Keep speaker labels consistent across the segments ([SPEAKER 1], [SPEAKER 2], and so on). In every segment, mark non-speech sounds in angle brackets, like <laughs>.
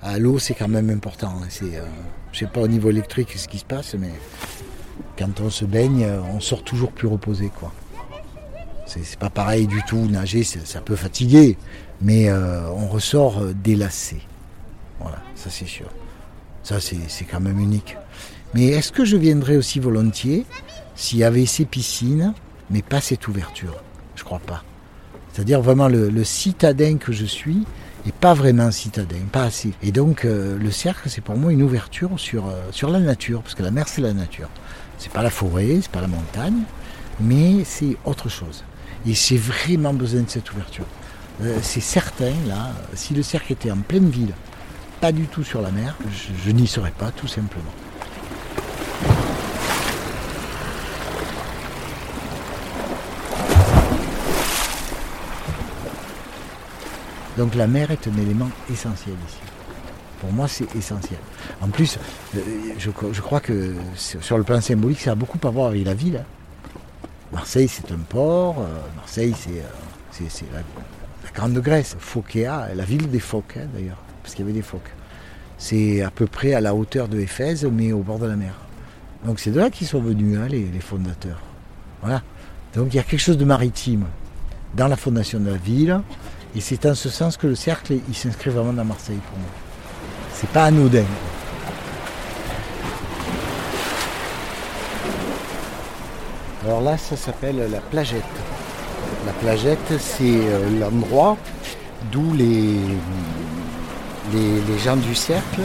[SPEAKER 1] À l'eau, c'est quand même important. hein. C'est, euh, je sais pas au niveau électrique ce qui se passe, mais quand on se baigne, on sort toujours plus reposé, quoi. C'est, pas pareil du tout. Nager, ça peut fatiguer, mais euh, on ressort euh, délassé. Voilà, ça c'est sûr. Ça, c'est quand même unique. Mais est-ce que je viendrais aussi volontiers s'il y avait ces piscines, mais pas cette ouverture Je crois pas. C'est-à-dire vraiment le, citadin que je suis et pas vraiment citadin, pas assez. Et donc euh, le cercle, c'est pour moi une ouverture sur, euh, sur la nature, parce que la mer, c'est la nature. C'est pas la forêt, c'est pas la montagne, mais c'est autre chose. Et j'ai vraiment besoin de cette ouverture. Euh, c'est certain, là, si le cercle était en pleine ville, pas du tout sur la mer, je n'y serais pas, tout simplement. Donc la mer est un élément essentiel ici. Pour moi, c'est essentiel. En plus, euh, je, crois que sur le plan symbolique, ça a beaucoup à voir avec la ville. hein. Marseille, c'est un port. euh, Marseille, c'est euh, la, Grande Grèce. Phocéa, la ville des phoques, hein, d'ailleurs, parce qu'il y avait des phoques. C'est à peu près à la hauteur de Éphèse, mais au bord de la mer. Donc c'est de là qu'ils sont venus, hein, les, les fondateurs. Voilà. Donc il y a quelque chose de maritime dans la fondation de la ville. Et c'est en ce sens que le cercle, il s'inscrit vraiment dans Marseille pour moi. C'est pas anodin. Alors là, ça s'appelle la plagette. La plagette, c'est euh, l'endroit d'où les, les, gens du cercle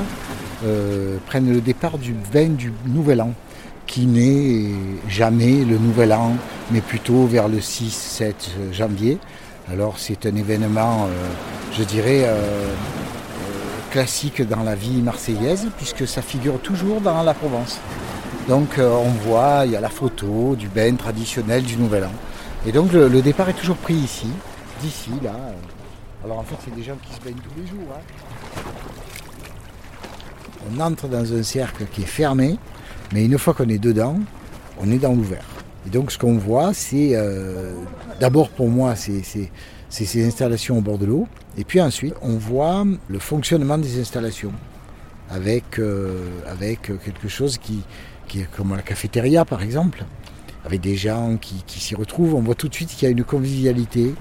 [SPEAKER 1] euh, prennent le départ du bain du Nouvel An, qui n'est jamais le Nouvel An, mais plutôt vers le 6-7 janvier. Alors c'est un événement, euh, je dirais, euh, euh, classique dans la vie marseillaise, puisque ça figure toujours dans la Provence. Donc on voit, il y a la photo du bain traditionnel du Nouvel An. Et donc le, le départ est toujours pris ici, d'ici, là. Alors en fait c'est des gens qui se baignent tous les jours. hein. On entre dans un cercle qui est fermé, mais une fois qu'on est dedans, on est dans l'ouvert. Et donc ce qu'on voit, c'est euh, d'abord pour moi, c'est ces installations au bord de l'eau. Et puis ensuite, on voit le fonctionnement des installations avec, euh, avec quelque chose qui, est comme la cafétéria par exemple, avec des gens qui, qui s'y retrouvent. On voit tout de suite qu'il y a une convivialité.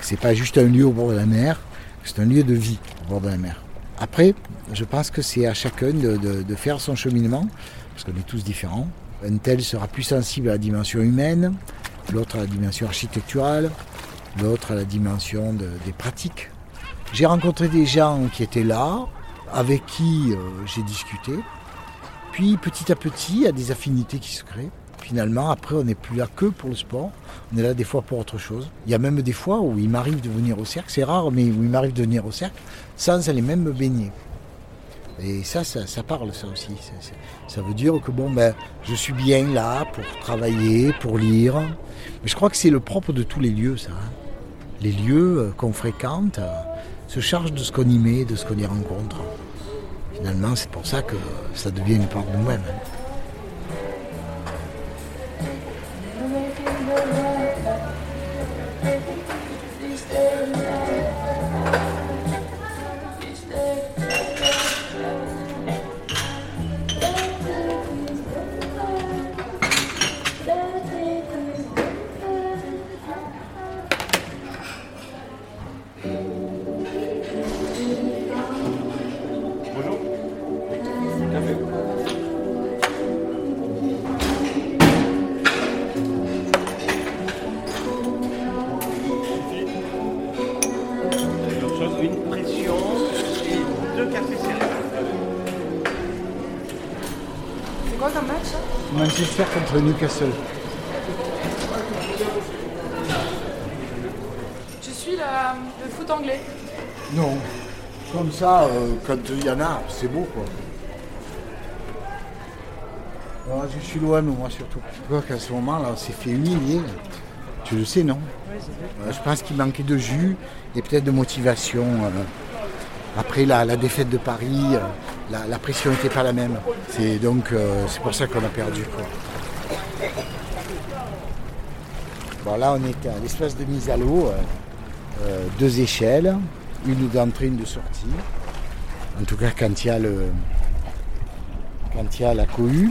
[SPEAKER 1] que C'est pas juste un lieu au bord de la mer, c'est un lieu de vie au bord de la mer. Après, je pense que c'est à chacun de faire son cheminement, parce qu'on est tous différents. Un tel sera plus sensible à la dimension humaine, l'autre à la dimension architecturale, l'autre à la dimension de- des pratiques. J'ai rencontré des gens qui étaient là, avec qui euh, j'ai discuté. Puis petit à petit, il y a des affinités qui se créent. Finalement, après, on n'est plus là que pour le sport. On est là des fois pour autre chose. Il y a même des fois où il m'arrive de venir au cercle, c'est rare, mais où il m'arrive de venir au cercle sans aller même me baigner. Et ça, ça, parle, ça aussi. Ça, veut dire que bon, ben, je suis bien là pour travailler, pour lire. Mais je crois que c'est le propre de tous les lieux, ça. hein. Les lieux euh, qu'on fréquente euh, se chargent de ce qu'on y met, de ce qu'on y rencontre. Finalement, c'est pour ça que ça devient une part de nous-mêmes. Manchester contre Newcastle.
[SPEAKER 2] Tu suis la- le foot anglais.
[SPEAKER 1] Non. Comme ça, euh, quand il y en a, c'est beau quoi. Alors, je suis loin, moi surtout. Tu vois qu'à ce moment-là, on s'est fait humilier. Tu le sais, non? Euh, Je pense qu'il manquait de jus et peut-être de motivation. euh. Après la, la défaite de Paris, la, pression n'était pas la même. C'est donc euh, c'est pour ça qu'on a perdu. Bon, là, on est à l'espace de mise à l'eau, euh, euh, deux échelles, une d'entrée, une de sortie. En tout cas, quand il y a, le, quand il y a la cohue.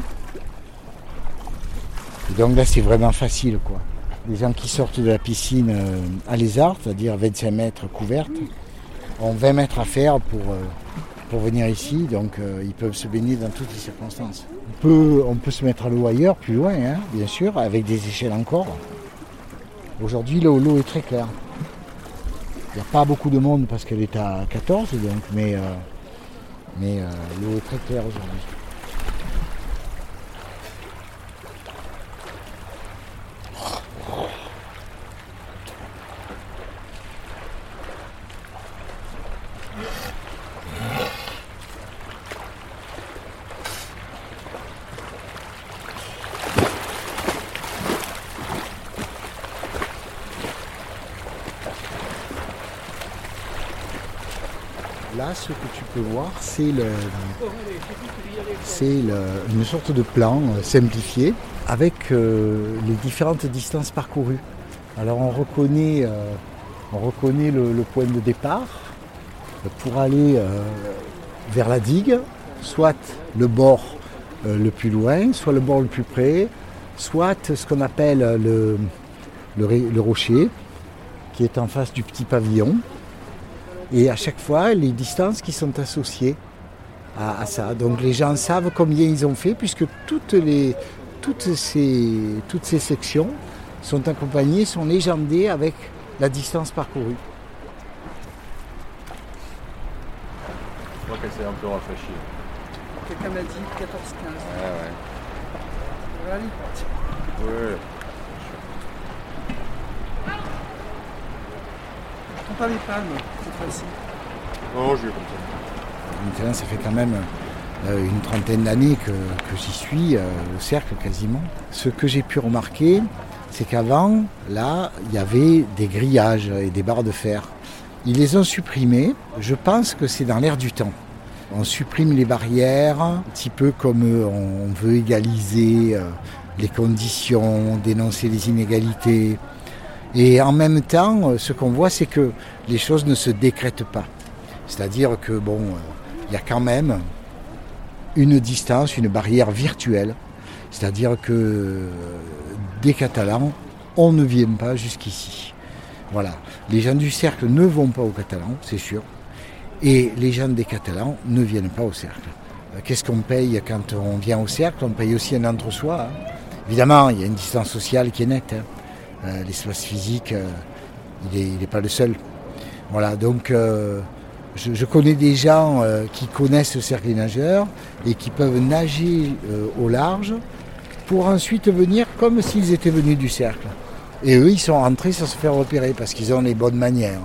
[SPEAKER 1] Et donc là, c'est vraiment facile, quoi. Les gens qui sortent de la piscine à lézard, c'est-à-dire 25 mètres couverte, ont 20 mètres à faire pour, pour venir ici, donc euh, ils peuvent se baigner dans toutes les circonstances. On peut, on peut se mettre à l'eau ailleurs, plus loin, hein, bien sûr, avec des échelles encore. Aujourd'hui, l'eau est très claire. Il n'y a pas beaucoup de monde parce qu'elle est à 14, donc, mais, euh, mais euh, l'eau est très claire aujourd'hui. Là, ce que tu peux voir, c'est une sorte de plan euh, simplifié avec euh, les différentes distances parcourues. Alors on reconnaît, euh, on reconnaît le, point de départ pour aller vers la digue, soit le bord le plus loin, soit le bord le plus près, soit ce qu'on appelle le rocher qui est en face du petit pavillon. Et à chaque fois, les distances qui sont associées à, à ça. Donc les gens savent combien ils ont fait, puisque toutes, les, toutes, ces, toutes ces sections sont accompagnées, sont légendées avec la distance parcourue.
[SPEAKER 3] Je crois qu'elle s'est un peu rafraîchie.
[SPEAKER 4] Quelqu'un m'a dit 14-15.
[SPEAKER 3] Ouais, ouais.
[SPEAKER 4] Voilà.
[SPEAKER 3] Ouais.
[SPEAKER 4] Pas les palmes cette fois-ci.
[SPEAKER 3] Non, je vais comme ça.
[SPEAKER 1] Maintenant, ça fait quand même euh, une trentaine d'années que, que j'y suis, euh, au cercle quasiment. Ce que j'ai pu remarquer, c'est qu'avant, là, il y avait des grillages et des barres de fer. Ils les ont supprimés. Je pense que c'est dans l'air du temps. On supprime les barrières, un petit peu comme euh, on veut égaliser les conditions, dénoncer les inégalités. Et en même temps, euh, ce qu'on voit, c'est que les choses ne se décrètent pas. C'est-à-dire que bon, euh, il y a quand même une distance, une barrière virtuelle. C'est-à-dire que euh, des Catalans, on ne vient pas jusqu'ici. Voilà. Les gens du cercle ne vont pas au Catalan, c'est sûr. Et les gens des Catalans ne viennent pas au cercle. Qu'est-ce qu'on paye quand on vient au cercle? On paye aussi un entre-soi. hein. Évidemment, il y a une distance sociale qui est nette. hein. Euh, L'espace physique, euh, il n'est pas le seul. Voilà, donc euh, je, connais des gens qui connaissent le cercle des nageurs et qui peuvent nager au large pour ensuite venir comme s'ils étaient venus du cercle. Et eux, ils sont rentrés sans se faire repérer parce qu'ils ont les bonnes manières.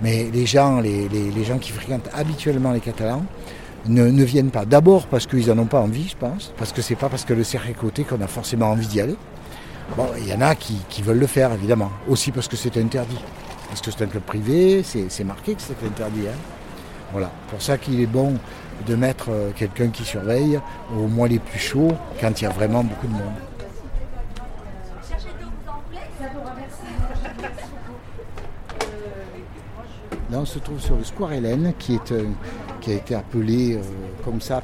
[SPEAKER 1] Mais les gens, les, gens qui fréquentent habituellement les Catalans ne, ne viennent pas. D'abord parce qu'ils n'en ont pas envie, je pense, parce que c'est pas parce que le cercle est coté qu'on a forcément envie d'y aller. Bon, il y en a qui, qui veulent le faire, évidemment. Aussi parce que c'est interdit. Parce que c'est un club privé, c'est marqué que c'est interdit. hein. Voilà. Pour ça qu'il est bon de mettre euh, quelqu'un qui surveille au mois les plus chauds, quand il y a vraiment beaucoup de monde. Là, on se trouve sur le Square Hélène, qui, est, qui a été appelé euh, comme ça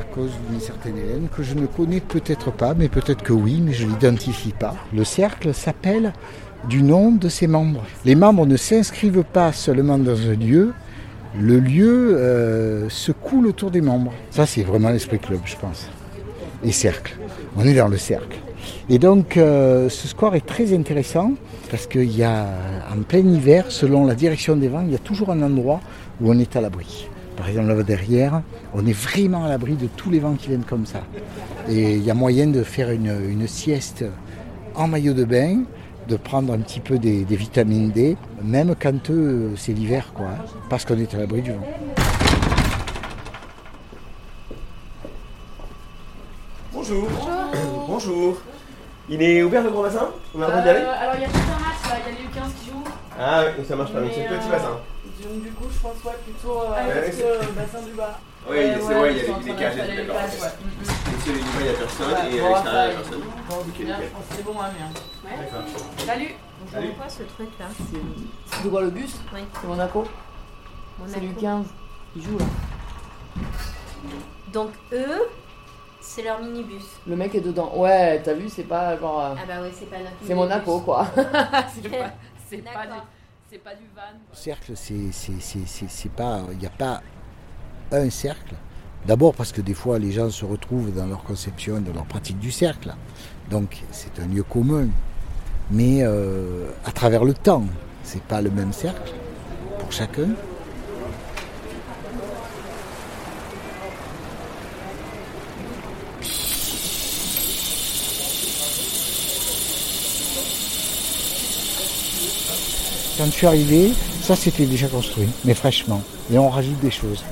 [SPEAKER 1] à cause d'une certaine Hélène, que je ne connais peut-être pas, mais peut-être que oui, mais je ne l'identifie pas. Le cercle s'appelle du nom de ses membres. Les membres ne s'inscrivent pas seulement dans un lieu, le lieu euh, se coule autour des membres. Ça, c'est vraiment l'esprit club, je pense. Et cercle. On est dans le cercle. Et donc, euh, ce score est très intéressant parce qu'il y a, en plein hiver, selon la direction des vents, il y a toujours un endroit où on est à l'abri. Par exemple, là derrière, on est vraiment à l'abri de tous les vents qui viennent comme ça. Et il y a moyen de faire une, une sieste en maillot de bain, de prendre un petit peu des, des vitamines D, même quand euh, c'est l'hiver, quoi, hein, parce qu'on est à l'abri du vent.
[SPEAKER 5] Bonjour. <coughs> Bonjour. Il est ouvert le grand bassin? On a le droit d'y aller?
[SPEAKER 2] Euh, alors il y a tout un match là, il y a les U15 qui jouent.
[SPEAKER 5] Ah oui, ça marche pas, donc c'est
[SPEAKER 2] Mais,
[SPEAKER 5] le petit
[SPEAKER 2] euh,
[SPEAKER 5] bassin.
[SPEAKER 2] Donc du coup je pense ouais plutôt euh,
[SPEAKER 5] Ouais,
[SPEAKER 2] parce
[SPEAKER 5] c'est-
[SPEAKER 2] que, euh, bassin du bas.
[SPEAKER 5] Oui, c'est vrai, il y a
[SPEAKER 2] ils
[SPEAKER 5] cages
[SPEAKER 2] les
[SPEAKER 5] d'accord.
[SPEAKER 2] cages, ouais. Mm.
[SPEAKER 5] celui du bas, il n'y a personne,
[SPEAKER 2] Ouais,
[SPEAKER 5] et à
[SPEAKER 2] bon,
[SPEAKER 5] l'extérieur, il n'y a personne.
[SPEAKER 2] Pense que c'est bon, hein, bien.
[SPEAKER 5] D'accord.
[SPEAKER 2] Salut
[SPEAKER 6] Je vois quoi ce truc là
[SPEAKER 2] C'est de quoi le bus?
[SPEAKER 6] Oui.
[SPEAKER 2] C'est Monaco. C'est du 15. Il joue là.
[SPEAKER 6] Donc eux, c'est leur minibus.
[SPEAKER 2] Le mec est dedans. Ouais, t'as vu, c'est pas genre. euh,
[SPEAKER 6] Ah bah ouais, c'est pas notre
[SPEAKER 2] C'est. Monaco quoi. c'est pas, <laughs> c'est pas du.
[SPEAKER 6] D'accord.
[SPEAKER 2] C'est pas du van.
[SPEAKER 1] Le cercle, c'est pas, il n'y a pas un cercle. D'abord parce que des fois les gens se retrouvent dans leur conception, dans leur pratique du cercle. Donc c'est un lieu commun. Mais euh, à travers le temps, c'est pas le même cercle pour chacun. Quand je suis arrivé, ça c'était déjà construit, mais fraîchement. Et on rajoute des choses.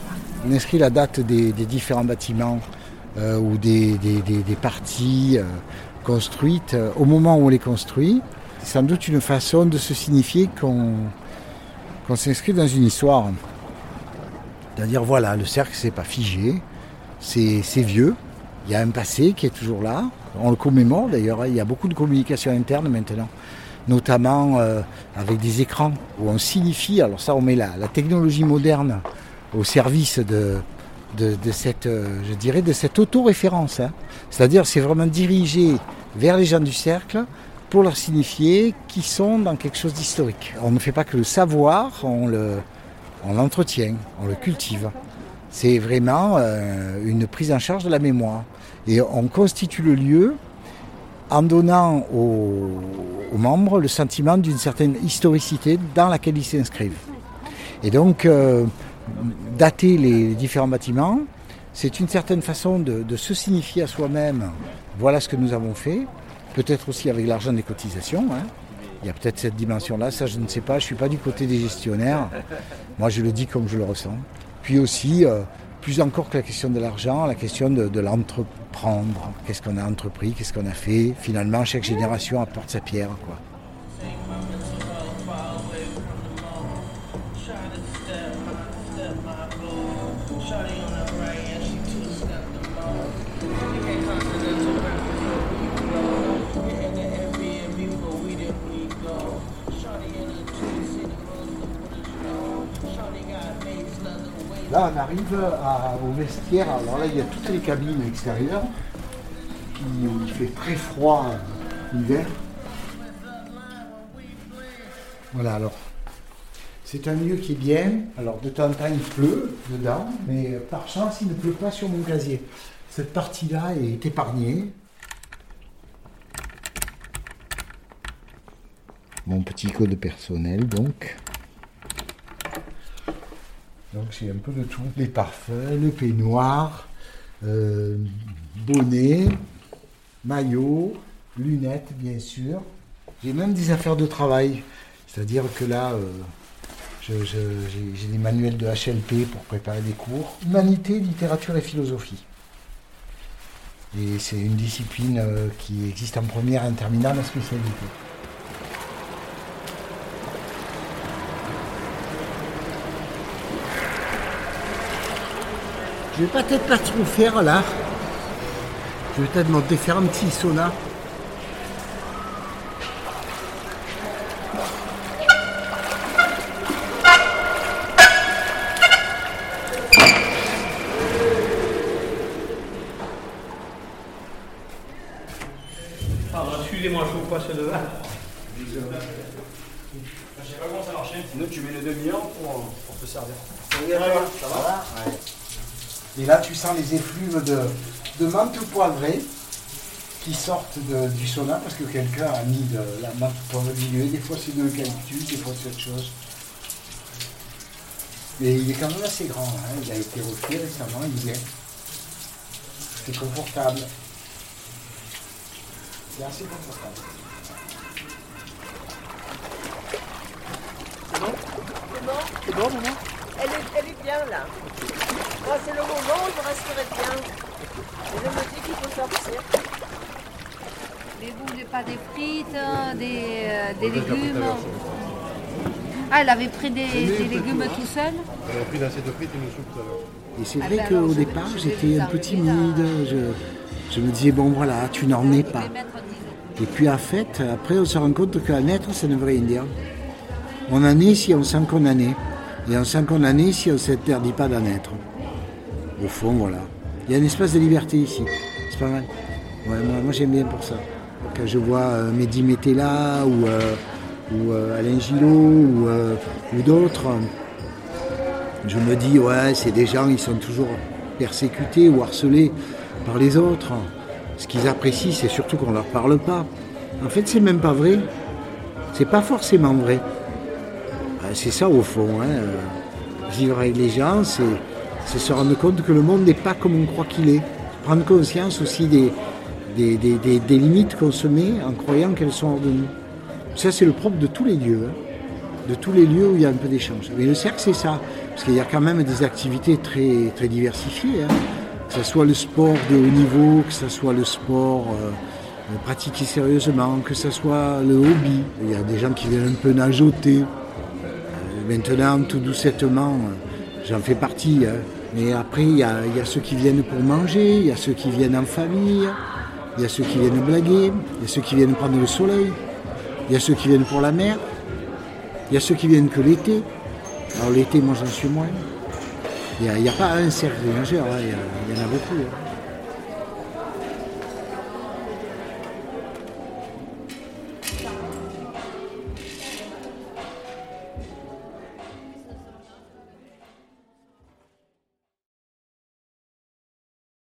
[SPEAKER 1] On inscrit la date des, différents bâtiments euh, ou des, parties euh, construites euh, au moment où on les construit. C'est sans doute une façon de se signifier qu'on s'inscrit dans une histoire. C'est-à-dire voilà, le cercle c'est pas figé, c'est c'est vieux, il y a un passé qui est toujours là, on le commémore d'ailleurs, hein. il y a beaucoup de communication interne maintenant notamment euh, avec des écrans où on signifie, alors ça on met la, technologie moderne au service de, cette, euh, je dirais, de cette autoréférence. hein. C'est-à-dire c'est vraiment dirigé vers les gens du cercle pour leur signifier qu'ils sont dans quelque chose d'historique. On ne fait pas que le savoir, on l'entretient, on le cultive. C'est vraiment euh, une prise en charge de la mémoire. Et on constitue le lieu en donnant aux, membres le sentiment d'une certaine historicité dans laquelle ils s'inscrivent. Et donc, euh, dater les différents bâtiments, c'est une certaine façon de, de se signifier à soi-même, voilà ce que nous avons fait, peut-être aussi avec l'argent des cotisations. hein. Il y a peut-être cette dimension-là, ça je ne sais pas, je ne suis pas du côté des gestionnaires. Moi je le dis comme je le ressens. Puis aussi, euh, plus encore que la question de l'argent, la question de, l'entreprendre. Qu'est-ce qu'on a entrepris, qu'est-ce qu'on a fait? Finalement, chaque génération apporte sa pierre. Quoi. Là, on arrive au vestiaire. Alors là, il y a toutes les cabines extérieures il fait très froid l'hiver. Voilà, alors. C'est un lieu qui est bien. Alors, de temps en temps, il pleut dedans, mais par chance, il ne pleut pas sur mon casier. Cette partie-là est épargnée. Mon petit code personnel, donc. Donc c'est un peu de tout. Les parfums, le peignoir, euh, bonnet, maillot, lunettes bien sûr. J'ai même des affaires de travail. C'est-à-dire que là, euh, j'ai des manuels de HLP pour préparer des cours. Humanité, littérature et philosophie. Et c'est une discipline euh, qui existe en première et en terminale en spécialité. Je vais peut-être pas trop faire là. Je vais peut-être monter faire un petit sauna.
[SPEAKER 4] Pardon, excusez-moi, je vous passe le verre.
[SPEAKER 3] Sinon, tu mets le demi-heure pour, pour te servir.
[SPEAKER 1] Ça va Et là, tu sens les effluves de, de menthe poivrée qui sortent du sauna parce que quelqu'un a mis de la menthe poivrée diluée. Des fois, c'est de l'eucalyptus, des fois, c'est autre chose. Mais il est quand même assez grand. hein. Il a été refait récemment, il est. C'est confortable. C'est assez confortable.
[SPEAKER 2] C'est bon, maman?
[SPEAKER 7] Elle est, elle est bien là. Moi, c'est le moment où je resterai bien. Et je me dis qu'il faut sortir.
[SPEAKER 6] Mais vous voulez pas des frites, hein, des, euh, des légumes Ah, elle avait pris des, des légumes tout seul
[SPEAKER 3] On a pris l'assiette de frites et une soupe tout à l'heure.
[SPEAKER 1] Et c'est
[SPEAKER 6] Ah
[SPEAKER 1] vrai
[SPEAKER 6] ben
[SPEAKER 1] qu'au départ, j'étais un peu timide. Je, je me disais, bon voilà, tu n'en es pas. Et puis en fait, après on se rend compte qu'à naître, ça ne veut rien dire. On en est si on sent qu'on en est. Et on sent qu'on en est si on ne s'interdit pas d'en être. Au fond, voilà. Il y a une espèce de liberté ici. C'est pas mal. Ouais, moi, j'aime bien pour ça. Quand je vois euh, Mehdi Metella ou, euh, ou euh, Alain Gillot ou, ou d'autres, je me dis, ouais, c'est des gens, ils sont toujours persécutés ou harcelés par les autres. Ce qu'ils apprécient, c'est surtout qu'on ne leur parle pas. En fait, c'est même pas vrai. C'est pas forcément vrai. C'est ça au fond. hein, Vivre avec les gens, c'est se rendre compte que le monde n'est pas comme on croit qu'il est. Prendre conscience aussi des, des, des- des- limites qu'on se met en croyant qu'elles sont hors de nous. Ça, c'est le propre de tous les lieux. hein. De tous les lieux où il y a un peu d'échange. Mais le cercle, c'est ça. Parce qu'il y a quand même des activités très, très diversifiées. hein. Que ce soit le sport de haut niveau, que ce soit le sport euh, pratiqué sérieusement, que ce soit le hobby. Il y a des gens qui viennent un peu nageoter. Euh, Maintenant, tout doucettement, euh, j'en fais partie. hein. Mais après, il y, a, ceux qui viennent pour manger, il y a ceux qui viennent en famille, il y a ceux qui viennent blaguer, il y a ceux qui viennent prendre le soleil, il y a ceux qui viennent pour la mer, il y a ceux qui viennent que l'été. Alors l'été, moi j'en suis moins. Il n'y a, pas un cercle hein, il y en a beaucoup. hein.